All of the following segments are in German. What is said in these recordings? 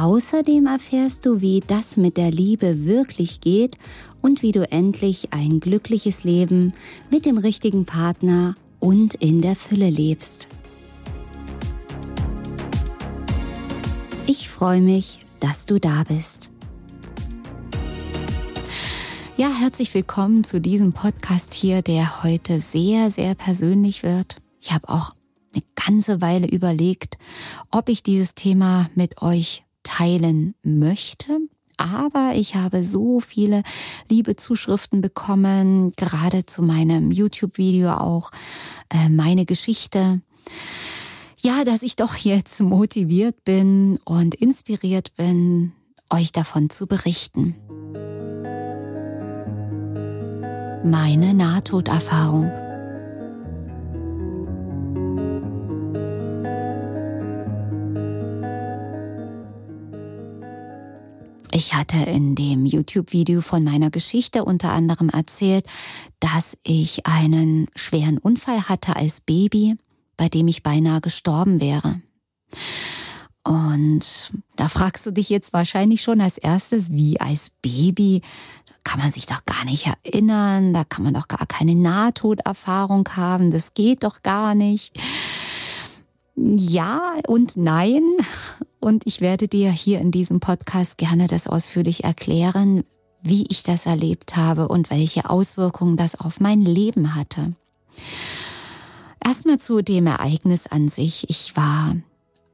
Außerdem erfährst du, wie das mit der Liebe wirklich geht und wie du endlich ein glückliches Leben mit dem richtigen Partner und in der Fülle lebst. Ich freue mich, dass du da bist. Ja, herzlich willkommen zu diesem Podcast hier, der heute sehr, sehr persönlich wird. Ich habe auch eine ganze Weile überlegt, ob ich dieses Thema mit euch teilen möchte. Aber ich habe so viele liebe Zuschriften bekommen, gerade zu meinem YouTube-Video auch, äh, meine Geschichte. Ja, dass ich doch jetzt motiviert bin und inspiriert bin, euch davon zu berichten. Meine Nahtoderfahrung. Ich hatte in dem YouTube-Video von meiner Geschichte unter anderem erzählt, dass ich einen schweren Unfall hatte als Baby, bei dem ich beinahe gestorben wäre. Und da fragst du dich jetzt wahrscheinlich schon als erstes, wie als Baby, kann man sich doch gar nicht erinnern, da kann man doch gar keine Nahtoderfahrung haben, das geht doch gar nicht. Ja und nein. Und ich werde dir hier in diesem Podcast gerne das ausführlich erklären, wie ich das erlebt habe und welche Auswirkungen das auf mein Leben hatte. Erstmal zu dem Ereignis an sich. Ich war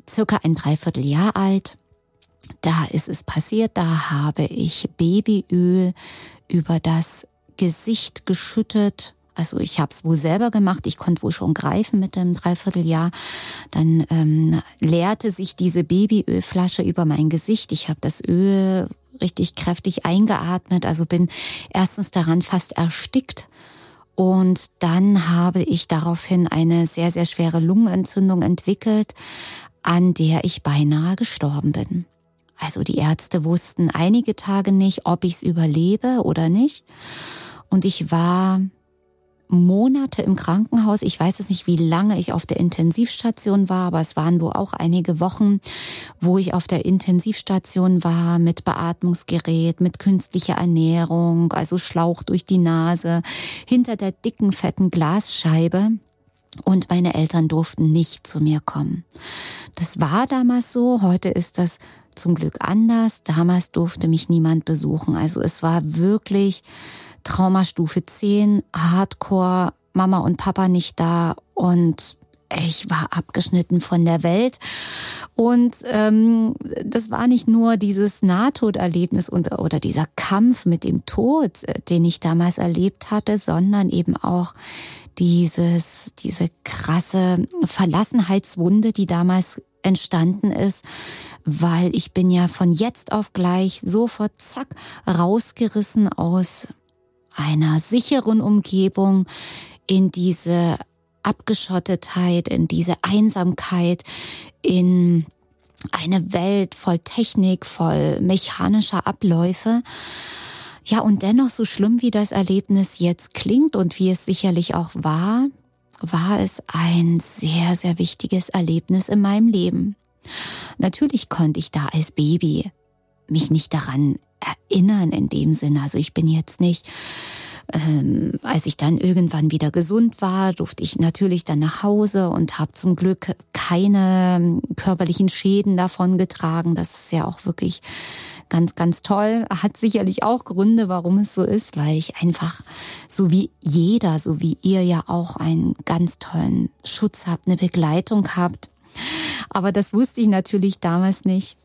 circa ein Dreivierteljahr alt. Da ist es passiert, da habe ich Babyöl über das Gesicht geschüttet also ich habe es wohl selber gemacht, ich konnte wohl schon greifen mit dem Dreivierteljahr. Dann ähm, leerte sich diese Babyölflasche über mein Gesicht. Ich habe das Öl richtig kräftig eingeatmet, also bin erstens daran fast erstickt. Und dann habe ich daraufhin eine sehr, sehr schwere Lungenentzündung entwickelt, an der ich beinahe gestorben bin. Also die Ärzte wussten einige Tage nicht, ob ich es überlebe oder nicht. Und ich war Monate im Krankenhaus. Ich weiß es nicht, wie lange ich auf der Intensivstation war, aber es waren wohl auch einige Wochen, wo ich auf der Intensivstation war mit Beatmungsgerät, mit künstlicher Ernährung, also Schlauch durch die Nase, hinter der dicken, fetten Glasscheibe. Und meine Eltern durften nicht zu mir kommen. Das war damals so. Heute ist das zum Glück anders. Damals durfte mich niemand besuchen. Also es war wirklich Traumastufe 10, Hardcore, Mama und Papa nicht da und ich war abgeschnitten von der Welt. Und ähm, das war nicht nur dieses Nahtoderlebnis und, oder dieser Kampf mit dem Tod, äh, den ich damals erlebt hatte, sondern eben auch dieses, diese krasse Verlassenheitswunde, die damals entstanden ist, weil ich bin ja von jetzt auf gleich sofort zack rausgerissen aus einer sicheren Umgebung in diese Abgeschottetheit, in diese Einsamkeit, in eine Welt voll Technik, voll mechanischer Abläufe. Ja, und dennoch, so schlimm wie das Erlebnis jetzt klingt und wie es sicherlich auch war, war es ein sehr, sehr wichtiges Erlebnis in meinem Leben. Natürlich konnte ich da als Baby mich nicht daran erinnern in dem Sinne. Also ich bin jetzt nicht, ähm, als ich dann irgendwann wieder gesund war, durfte ich natürlich dann nach Hause und habe zum Glück keine ähm, körperlichen Schäden davon getragen. Das ist ja auch wirklich ganz, ganz toll. Hat sicherlich auch Gründe, warum es so ist, weil ich einfach, so wie jeder, so wie ihr ja auch einen ganz tollen Schutz habt, eine Begleitung habt. Aber das wusste ich natürlich damals nicht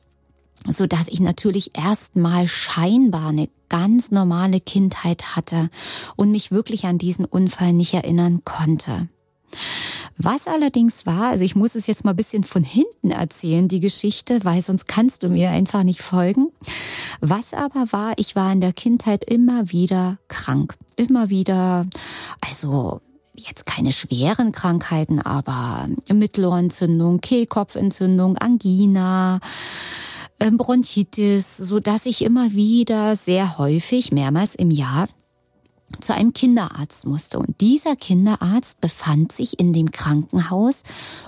so dass ich natürlich erstmal scheinbar eine ganz normale Kindheit hatte und mich wirklich an diesen Unfall nicht erinnern konnte. Was allerdings war, also ich muss es jetzt mal ein bisschen von hinten erzählen, die Geschichte, weil sonst kannst du mir einfach nicht folgen. Was aber war, ich war in der Kindheit immer wieder krank. Immer wieder, also jetzt keine schweren Krankheiten, aber Mittelohrentzündung, Kehlkopfentzündung, Angina, Bronchitis, so dass ich immer wieder sehr häufig, mehrmals im Jahr, zu einem Kinderarzt musste. Und dieser Kinderarzt befand sich in dem Krankenhaus,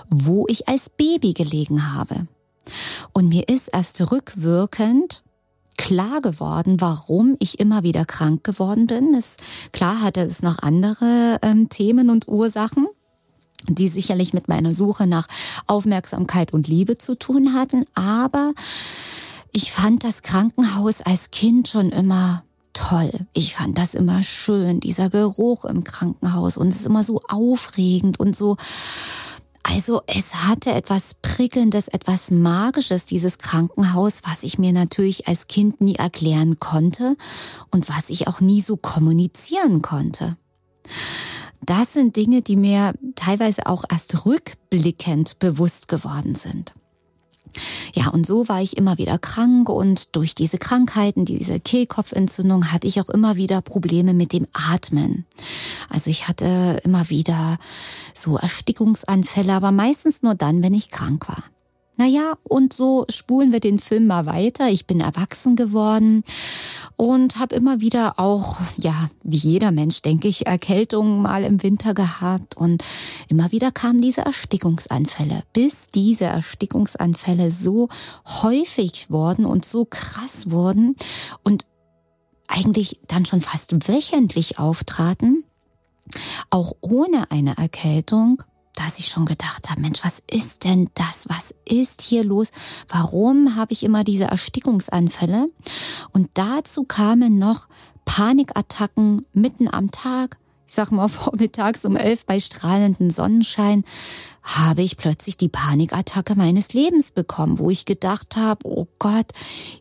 wo ich als Baby gelegen habe. Und mir ist erst rückwirkend klar geworden, warum ich immer wieder krank geworden bin. Es, klar hatte es noch andere ähm, Themen und Ursachen, die sicherlich mit meiner Suche nach Aufmerksamkeit und Liebe zu tun hatten. Aber ich fand das Krankenhaus als Kind schon immer toll. Ich fand das immer schön, dieser Geruch im Krankenhaus und es ist immer so aufregend und so also es hatte etwas Prickelndes, etwas Magisches, dieses Krankenhaus, was ich mir natürlich als Kind nie erklären konnte und was ich auch nie so kommunizieren konnte. Das sind Dinge, die mir teilweise auch erst rückblickend bewusst geworden sind. Ja, und so war ich immer wieder krank und durch diese Krankheiten, diese Kehlkopfentzündung, hatte ich auch immer wieder Probleme mit dem Atmen. Also ich hatte immer wieder so Erstickungsanfälle, aber meistens nur dann, wenn ich krank war. Naja, und so spulen wir den Film mal weiter. Ich bin erwachsen geworden und habe immer wieder auch, ja, wie jeder Mensch, denke ich, Erkältungen mal im Winter gehabt und immer wieder kamen diese Erstickungsanfälle, bis diese Erstickungsanfälle so häufig wurden und so krass wurden und eigentlich dann schon fast wöchentlich auftraten, auch ohne eine Erkältung dass ich schon gedacht habe, Mensch, was ist denn das? Was ist hier los? Warum habe ich immer diese Erstickungsanfälle? Und dazu kamen noch Panikattacken mitten am Tag. Ich sag mal vormittags um elf bei strahlendem Sonnenschein habe ich plötzlich die Panikattacke meines Lebens bekommen, wo ich gedacht habe, oh Gott,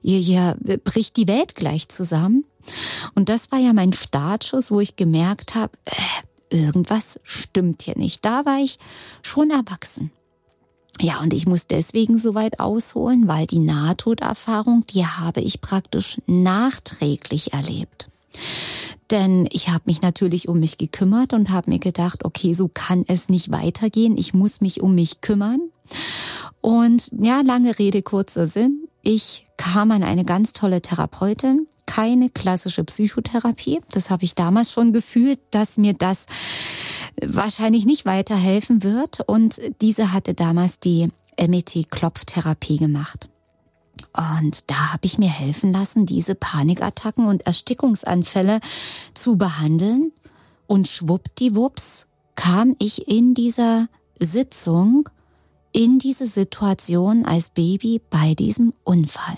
hier, hier bricht die Welt gleich zusammen. Und das war ja mein Startschuss, wo ich gemerkt habe, äh, irgendwas stimmt hier nicht. Da war ich schon erwachsen. Ja, und ich muss deswegen so weit ausholen, weil die Nahtoderfahrung, die habe ich praktisch nachträglich erlebt. Denn ich habe mich natürlich um mich gekümmert und habe mir gedacht, okay, so kann es nicht weitergehen. Ich muss mich um mich kümmern. Und ja, lange Rede, kurzer Sinn. Ich kam an eine ganz tolle Therapeutin, keine klassische Psychotherapie. Das habe ich damals schon gefühlt, dass mir das wahrscheinlich nicht weiterhelfen wird. Und diese hatte damals die MET-Klopftherapie gemacht. Und da habe ich mir helfen lassen, diese Panikattacken und Erstickungsanfälle zu behandeln. Und schwuppdiwupps kam ich in dieser Sitzung in diese Situation als Baby bei diesem Unfall.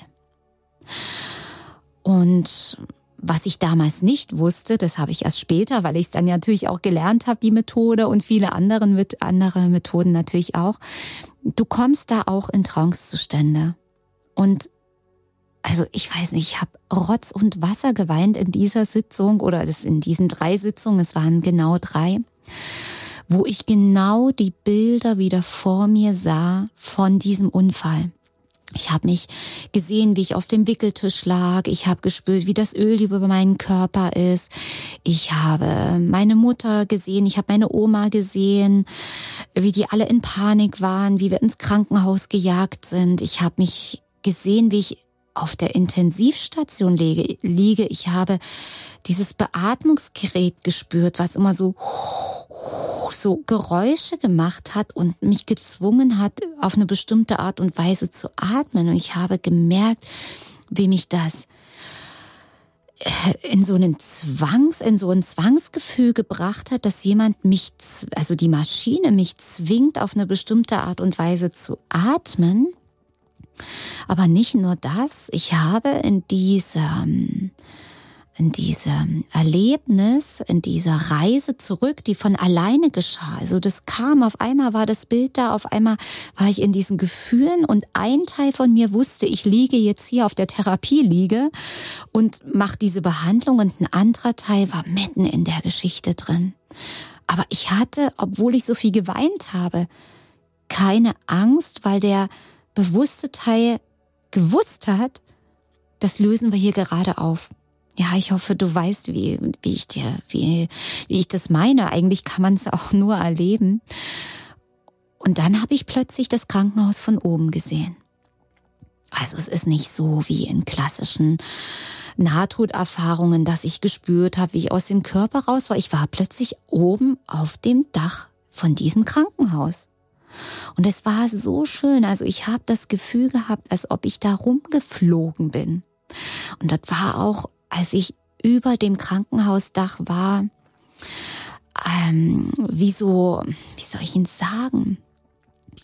Und was ich damals nicht wusste, das habe ich erst später, weil ich es dann natürlich auch gelernt habe, die Methode und viele andere, mit, andere Methoden natürlich auch. Du kommst da auch in Trancezustände. Und also ich weiß nicht, ich habe Rotz und Wasser geweint in dieser Sitzung oder in diesen drei Sitzungen, es waren genau drei, wo ich genau die Bilder wieder vor mir sah von diesem Unfall. Ich habe mich gesehen, wie ich auf dem Wickeltisch lag. Ich habe gespürt, wie das Öl über meinen Körper ist. Ich habe meine Mutter gesehen, ich habe meine Oma gesehen, wie die alle in Panik waren, wie wir ins Krankenhaus gejagt sind. Ich habe mich gesehen, wie ich auf der Intensivstation liege. Ich habe dieses Beatmungsgerät gespürt, was immer so so Geräusche gemacht hat und mich gezwungen hat, auf eine bestimmte Art und Weise zu atmen. Und ich habe gemerkt, wie mich das äh, in so einen Zwangs, in so ein Zwangsgefühl gebracht hat, dass jemand mich, also die Maschine mich zwingt, auf eine bestimmte Art und Weise zu atmen. Aber nicht nur das, ich habe in diesem in diesem Erlebnis, in dieser Reise zurück, die von alleine geschah. Also das kam, auf einmal war das Bild da, auf einmal war ich in diesen Gefühlen und ein Teil von mir wusste, ich liege jetzt hier auf der Therapieliege und mache diese Behandlung und ein anderer Teil war mitten in der Geschichte drin. Aber ich hatte, obwohl ich so viel geweint habe, keine Angst, weil der bewusste Teil gewusst hat, das lösen wir hier gerade auf. Ja, ich hoffe, du weißt, wie, wie ich dir, wie, wie ich das meine. Eigentlich kann man es auch nur erleben. Und dann habe ich plötzlich das Krankenhaus von oben gesehen. Also es ist nicht so wie in klassischen Nahtoderfahrungen, dass ich gespürt habe, wie ich aus dem Körper raus war. Ich war plötzlich oben auf dem Dach von diesem Krankenhaus. Und es war so schön. Also ich habe das Gefühl gehabt, als ob ich da rumgeflogen bin. Und das war auch als ich über dem Krankenhausdach war, ähm, wie so, wie soll ich ihn sagen?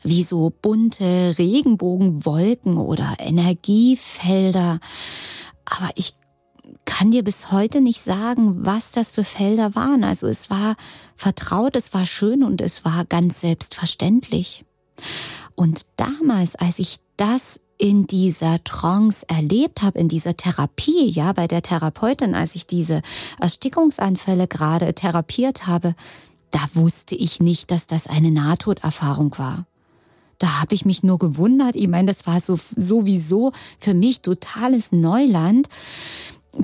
Wie so bunte Regenbogenwolken oder Energiefelder. Aber ich kann dir bis heute nicht sagen, was das für Felder waren. Also es war vertraut, es war schön und es war ganz selbstverständlich. Und damals, als ich das in dieser Trance erlebt habe, in dieser Therapie, ja, bei der Therapeutin, als ich diese Erstickungsanfälle gerade therapiert habe, da wusste ich nicht, dass das eine Nahtoderfahrung war. Da habe ich mich nur gewundert. Ich meine, das war so sowieso für mich totales Neuland,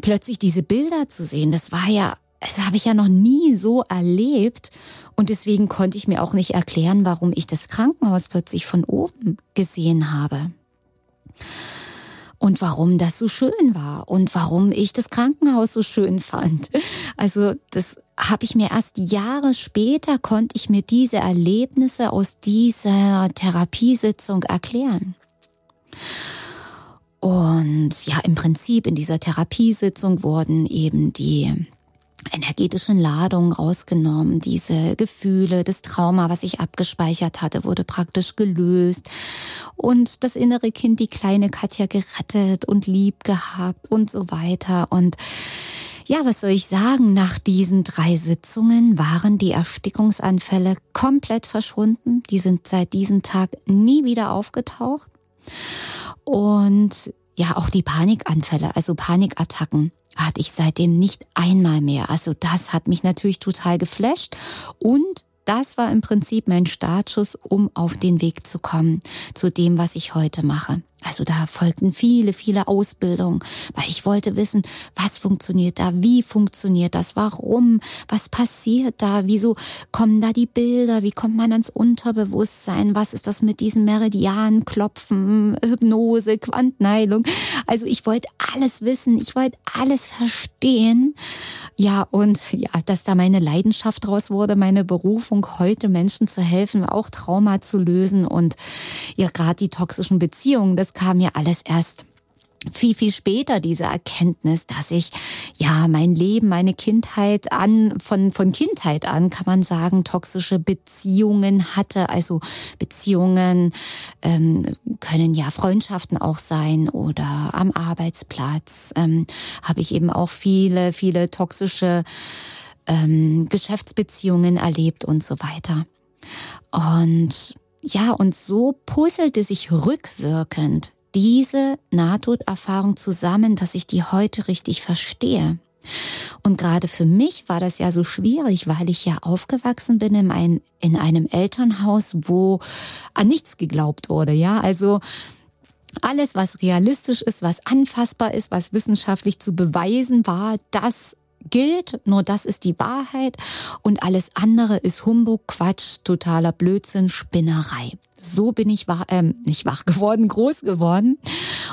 plötzlich diese Bilder zu sehen. Das war ja, das habe ich ja noch nie so erlebt. Und deswegen konnte ich mir auch nicht erklären, warum ich das Krankenhaus plötzlich von oben gesehen habe und warum das so schön war und warum ich das Krankenhaus so schön fand. Also das habe ich mir erst Jahre später konnte ich mir diese Erlebnisse aus dieser Therapiesitzung erklären. Und ja, im Prinzip in dieser Therapiesitzung wurden eben die energetischen Ladungen rausgenommen. Diese Gefühle, das Trauma, was ich abgespeichert hatte, wurde praktisch gelöst. Und das innere Kind, die kleine Katja, gerettet und lieb gehabt und so weiter. Und ja, was soll ich sagen? Nach diesen drei Sitzungen waren die Erstickungsanfälle komplett verschwunden. Die sind seit diesem Tag nie wieder aufgetaucht. Und ja, auch die Panikanfälle, also Panikattacken hatte ich seitdem nicht einmal mehr. Also das hat mich natürlich total geflasht und das war im Prinzip mein Startschuss, um auf den Weg zu kommen zu dem, was ich heute mache. Also da folgten viele, viele Ausbildungen, weil ich wollte wissen, was funktioniert da, wie funktioniert das, warum, was passiert da, wieso kommen da die Bilder, wie kommt man ans Unterbewusstsein, was ist das mit diesen Meridianen, Klopfen, Hypnose, Quantenheilung. Also ich wollte alles wissen, ich wollte alles verstehen. Ja, und ja, dass da meine Leidenschaft draus wurde, meine Berufung, heute Menschen zu helfen, auch Trauma zu lösen und ja, gerade die toxischen Beziehungen, das kam ja alles erst viel, viel später diese Erkenntnis, dass ich ja mein Leben, meine Kindheit an, von, von Kindheit an kann man sagen, toxische Beziehungen hatte. Also Beziehungen ähm, können ja Freundschaften auch sein oder am Arbeitsplatz ähm, habe ich eben auch viele, viele toxische ähm, Geschäftsbeziehungen erlebt und so weiter. Und ja, und so puzzelte sich rückwirkend diese Nahtoderfahrung zusammen, dass ich die heute richtig verstehe. Und gerade für mich war das ja so schwierig, weil ich ja aufgewachsen bin in einem, in einem Elternhaus, wo an nichts geglaubt wurde. Ja, also alles, was realistisch ist, was anfassbar ist, was wissenschaftlich zu beweisen war, das gilt, nur das ist die Wahrheit und alles andere ist Humbug, Quatsch, totaler Blödsinn, Spinnerei. So bin ich wach, äh, nicht wach geworden, groß geworden.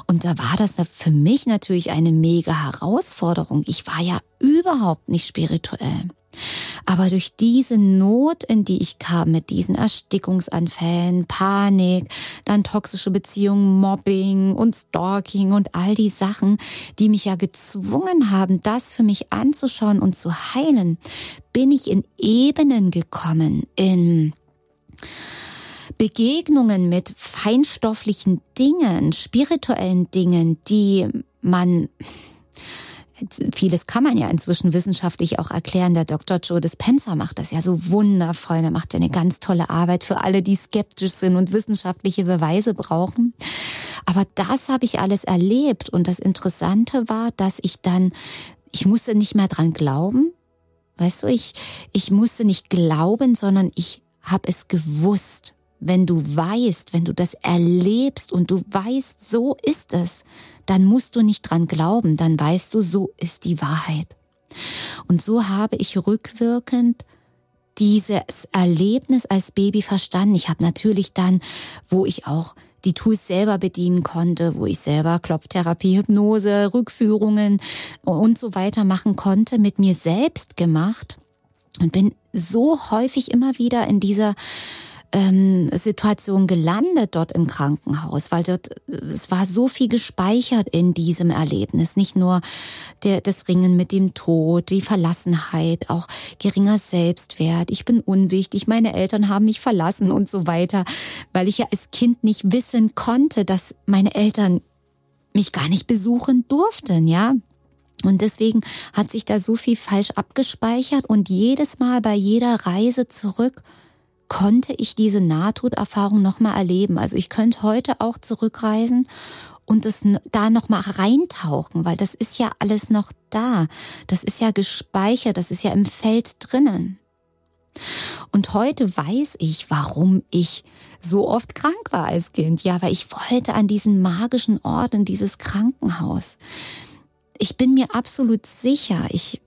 Und da war das für mich natürlich eine mega Herausforderung. Ich war ja überhaupt nicht spirituell. Aber durch diese Not, in die ich kam, mit diesen Erstickungsanfällen, Panik, dann toxische Beziehungen, Mobbing und Stalking und all die Sachen, die mich ja gezwungen haben, das für mich anzuschauen und zu heilen, bin ich in Ebenen gekommen, in Begegnungen mit feinstofflichen Dingen, spirituellen Dingen, die man Vieles kann man ja inzwischen wissenschaftlich auch erklären. Der Dr. Joe Dispenza macht das ja so wundervoll. Er macht ja eine ganz tolle Arbeit für alle, die skeptisch sind und wissenschaftliche Beweise brauchen. Aber das habe ich alles erlebt. Und das Interessante war, dass ich dann, ich musste nicht mehr dran glauben, Weißt du, ich, ich musste nicht glauben, sondern ich habe es gewusst. Wenn du weißt, wenn du das erlebst und du weißt, so ist es, dann musst du nicht dran glauben, dann weißt du, so ist die Wahrheit. Und so habe ich rückwirkend dieses Erlebnis als Baby verstanden. Ich habe natürlich dann, wo ich auch die Tools selber bedienen konnte, wo ich selber Klopftherapie, Hypnose, Rückführungen und so weiter machen konnte, mit mir selbst gemacht und bin so häufig immer wieder in dieser ähm, Situation gelandet dort im Krankenhaus, weil dort es war so viel gespeichert in diesem Erlebnis, nicht nur der, das Ringen mit dem Tod, die Verlassenheit, auch geringer Selbstwert, ich bin unwichtig, meine Eltern haben mich verlassen und so weiter, weil ich ja als Kind nicht wissen konnte, dass meine Eltern mich gar nicht besuchen durften, ja. Und deswegen hat sich da so viel falsch abgespeichert und jedes Mal bei jeder Reise zurück konnte ich diese Nahtoderfahrung nochmal erleben. Also ich könnte heute auch zurückreisen und es da nochmal reintauchen, weil das ist ja alles noch da. Das ist ja gespeichert, das ist ja im Feld drinnen. Und heute weiß ich, warum ich so oft krank war als Kind. Ja, weil ich wollte an diesen magischen Ort, in dieses Krankenhaus. Ich bin mir absolut sicher, ich,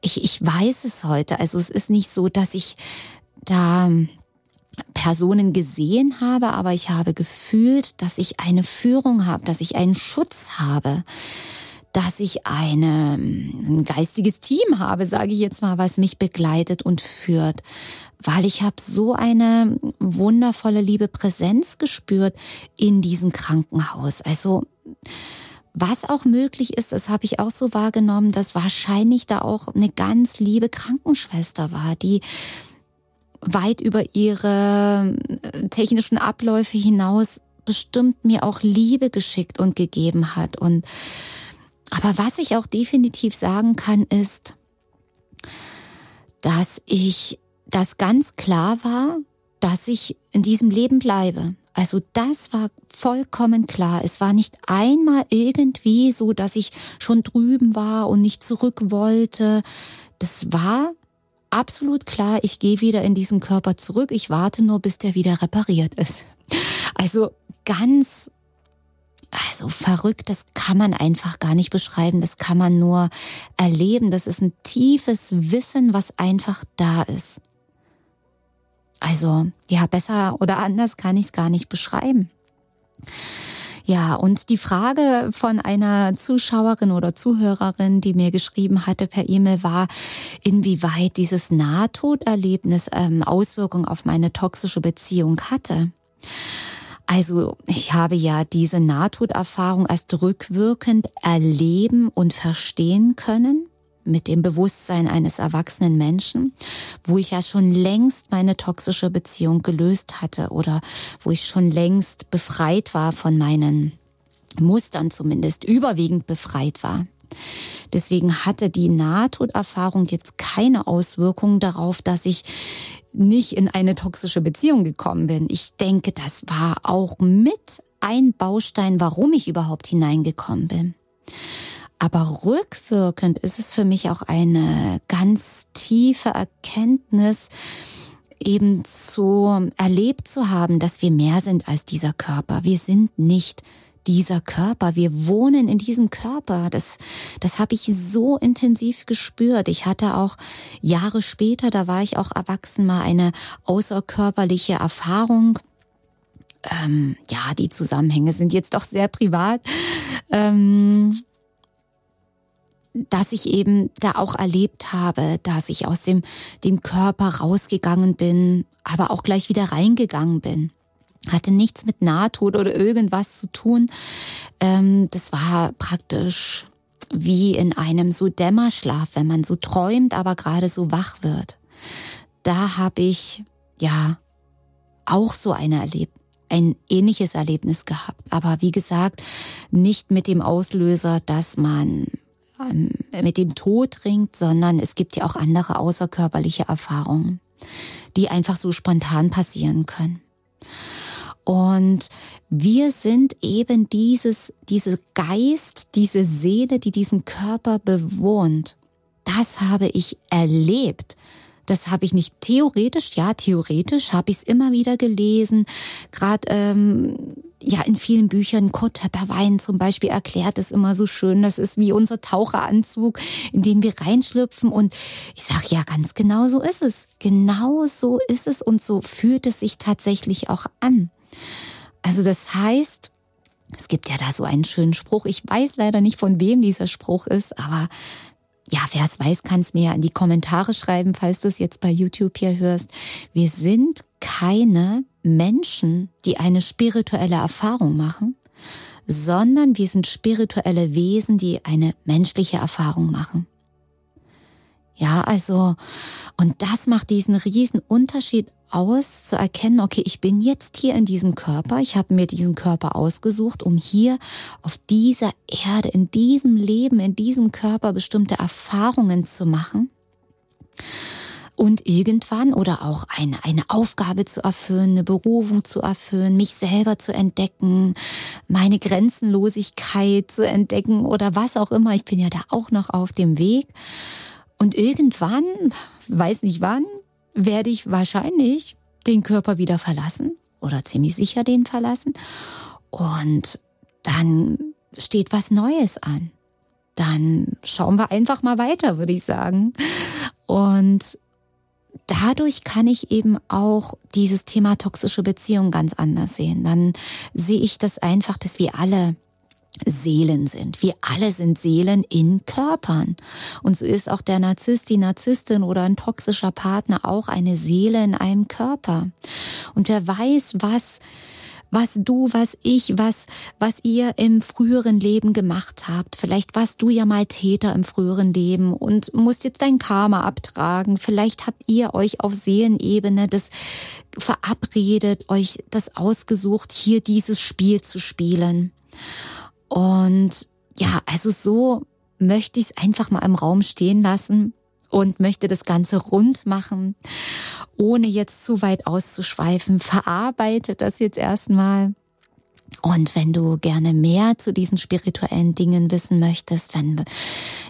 ich, ich weiß es heute. Also es ist nicht so, dass ich da Personen gesehen habe, aber ich habe gefühlt, dass ich eine Führung habe, dass ich einen Schutz habe, dass ich eine, ein geistiges Team habe, sage ich jetzt mal, was mich begleitet und führt, weil ich habe so eine wundervolle liebe Präsenz gespürt in diesem Krankenhaus. Also was auch möglich ist, das habe ich auch so wahrgenommen, dass wahrscheinlich da auch eine ganz liebe Krankenschwester war, die weit über ihre äh, technischen Abläufe hinaus bestimmt mir auch Liebe geschickt und gegeben hat. Und aber was ich auch definitiv sagen kann, ist, dass ich, das ganz klar war, dass ich in diesem Leben bleibe. Also das war vollkommen klar. Es war nicht einmal irgendwie so, dass ich schon drüben war und nicht zurück wollte. Das war absolut klar, ich gehe wieder in diesen Körper zurück. Ich warte nur, bis der wieder repariert ist. Also ganz, also verrückt, das kann man einfach gar nicht beschreiben. Das kann man nur erleben. Das ist ein tiefes Wissen, was einfach da ist. Also, ja, besser oder anders kann ich es gar nicht beschreiben. Ja, und die Frage von einer Zuschauerin oder Zuhörerin, die mir geschrieben hatte per E-Mail, war, inwieweit dieses Nahtoderlebnis ähm, Auswirkungen auf meine toxische Beziehung hatte. Also ich habe ja diese Nahtoderfahrung erst rückwirkend erleben und verstehen können mit dem Bewusstsein eines erwachsenen Menschen, wo ich ja schon längst meine toxische Beziehung gelöst hatte oder wo ich schon längst befreit war von meinen Mustern zumindest, überwiegend befreit war. Deswegen hatte die Nahtoderfahrung jetzt keine Auswirkungen darauf, dass ich nicht in eine toxische Beziehung gekommen bin. Ich denke, das war auch mit ein Baustein, warum ich überhaupt hineingekommen bin. Aber rückwirkend ist es für mich auch eine ganz tiefe Erkenntnis, eben zu erlebt zu haben, dass wir mehr sind als dieser Körper. Wir sind nicht dieser Körper. Wir wohnen in diesem Körper. Das, das habe ich so intensiv gespürt. Ich hatte auch Jahre später, da war ich auch erwachsen, mal eine außerkörperliche Erfahrung. Ähm, ja, die Zusammenhänge sind jetzt doch sehr privat. Ähm, dass ich eben da auch erlebt habe, dass ich aus dem, dem Körper rausgegangen bin, aber auch gleich wieder reingegangen bin. Hatte nichts mit Nahtod oder irgendwas zu tun. Ähm, das war praktisch wie in einem so Dämmerschlaf, wenn man so träumt, aber gerade so wach wird. Da habe ich ja auch so eine erlebt ein ähnliches Erlebnis gehabt. Aber wie gesagt, nicht mit dem Auslöser, dass man mit dem Tod ringt, sondern es gibt ja auch andere außerkörperliche Erfahrungen, die einfach so spontan passieren können. Und wir sind eben dieses, diese Geist, diese Seele, die diesen Körper bewohnt. das habe ich erlebt. Das habe ich nicht theoretisch, ja, theoretisch habe ich es immer wieder gelesen. Gerade ähm, ja in vielen Büchern, Kurt Töpperwein zum Beispiel erklärt es immer so schön. Das ist wie unser Taucheranzug, in den wir reinschlüpfen. Und ich sage, ja, ganz genau so ist es. Genau so ist es und so fühlt es sich tatsächlich auch an. Also das heißt, es gibt ja da so einen schönen Spruch. Ich weiß leider nicht, von wem dieser Spruch ist, aber ja, wer es weiß, kann es mir ja in die Kommentare schreiben, falls du es jetzt bei YouTube hier hörst. Wir sind keine Menschen, die eine spirituelle Erfahrung machen, sondern wir sind spirituelle Wesen, die eine menschliche Erfahrung machen. Ja, also, und das macht diesen riesen Unterschied aus, zu erkennen, okay, ich bin jetzt hier in diesem Körper, ich habe mir diesen Körper ausgesucht, um hier auf dieser Erde, in diesem Leben, in diesem Körper bestimmte Erfahrungen zu machen und irgendwann oder auch eine, eine Aufgabe zu erfüllen, eine Berufung zu erfüllen, mich selber zu entdecken, meine Grenzenlosigkeit zu entdecken oder was auch immer. Ich bin ja da auch noch auf dem Weg. Und irgendwann, weiß nicht wann, werde ich wahrscheinlich den Körper wieder verlassen oder ziemlich sicher den verlassen. Und dann steht was Neues an. Dann schauen wir einfach mal weiter, würde ich sagen. Und dadurch kann ich eben auch dieses Thema toxische Beziehung ganz anders sehen. Dann sehe ich das einfach, dass wir alle Seelen sind. Wir alle sind Seelen in Körpern. Und so ist auch der Narzisst, die Narzisstin oder ein toxischer Partner auch eine Seele in einem Körper. Und wer weiß, was was du, was ich, was, was ihr im früheren Leben gemacht habt. Vielleicht warst du ja mal Täter im früheren Leben und musst jetzt dein Karma abtragen. Vielleicht habt ihr euch auf Seelenebene das verabredet, euch das ausgesucht, hier dieses Spiel zu spielen. Und ja, also so möchte ich es einfach mal im Raum stehen lassen und möchte das Ganze rund machen, ohne jetzt zu weit auszuschweifen. Verarbeite das jetzt erstmal. Und wenn du gerne mehr zu diesen spirituellen Dingen wissen möchtest, wenn,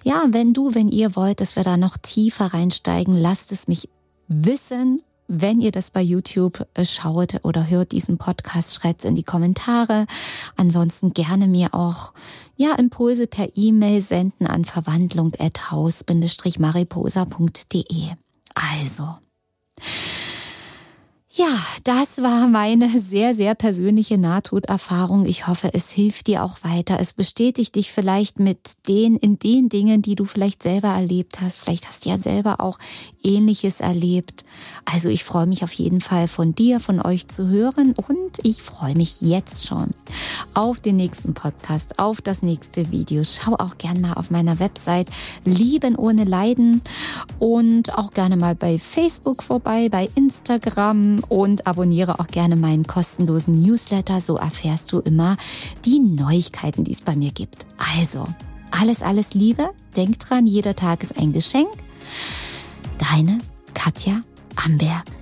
ja, wenn du, wenn ihr wollt, dass wir da noch tiefer reinsteigen, lasst es mich wissen wenn ihr das bei YouTube äh, schaut oder hört diesen Podcast, schreibt es in die Kommentare. Ansonsten gerne mir auch ja Impulse per E-Mail senden an verwandlung@haus-mariposa.de. Also ja, das war meine sehr, sehr persönliche Nahtoderfahrung. Ich hoffe, es hilft dir auch weiter. Es bestätigt dich vielleicht mit den, in den Dingen, die du vielleicht selber erlebt hast. Vielleicht hast du ja selber auch Ähnliches erlebt. Also ich freue mich auf jeden Fall von dir, von euch zu hören und ich freue mich jetzt schon auf den nächsten Podcast, auf das nächste Video. Schau auch gerne mal auf meiner Website Lieben ohne Leiden und auch gerne mal bei Facebook vorbei, bei Und abonniere auch gerne meinen kostenlosen Newsletter. So erfährst du immer die Neuigkeiten, die es bei mir gibt. Also, alles, alles Liebe. Denk dran, jeder Tag ist ein Geschenk. Deine Katja Amberg.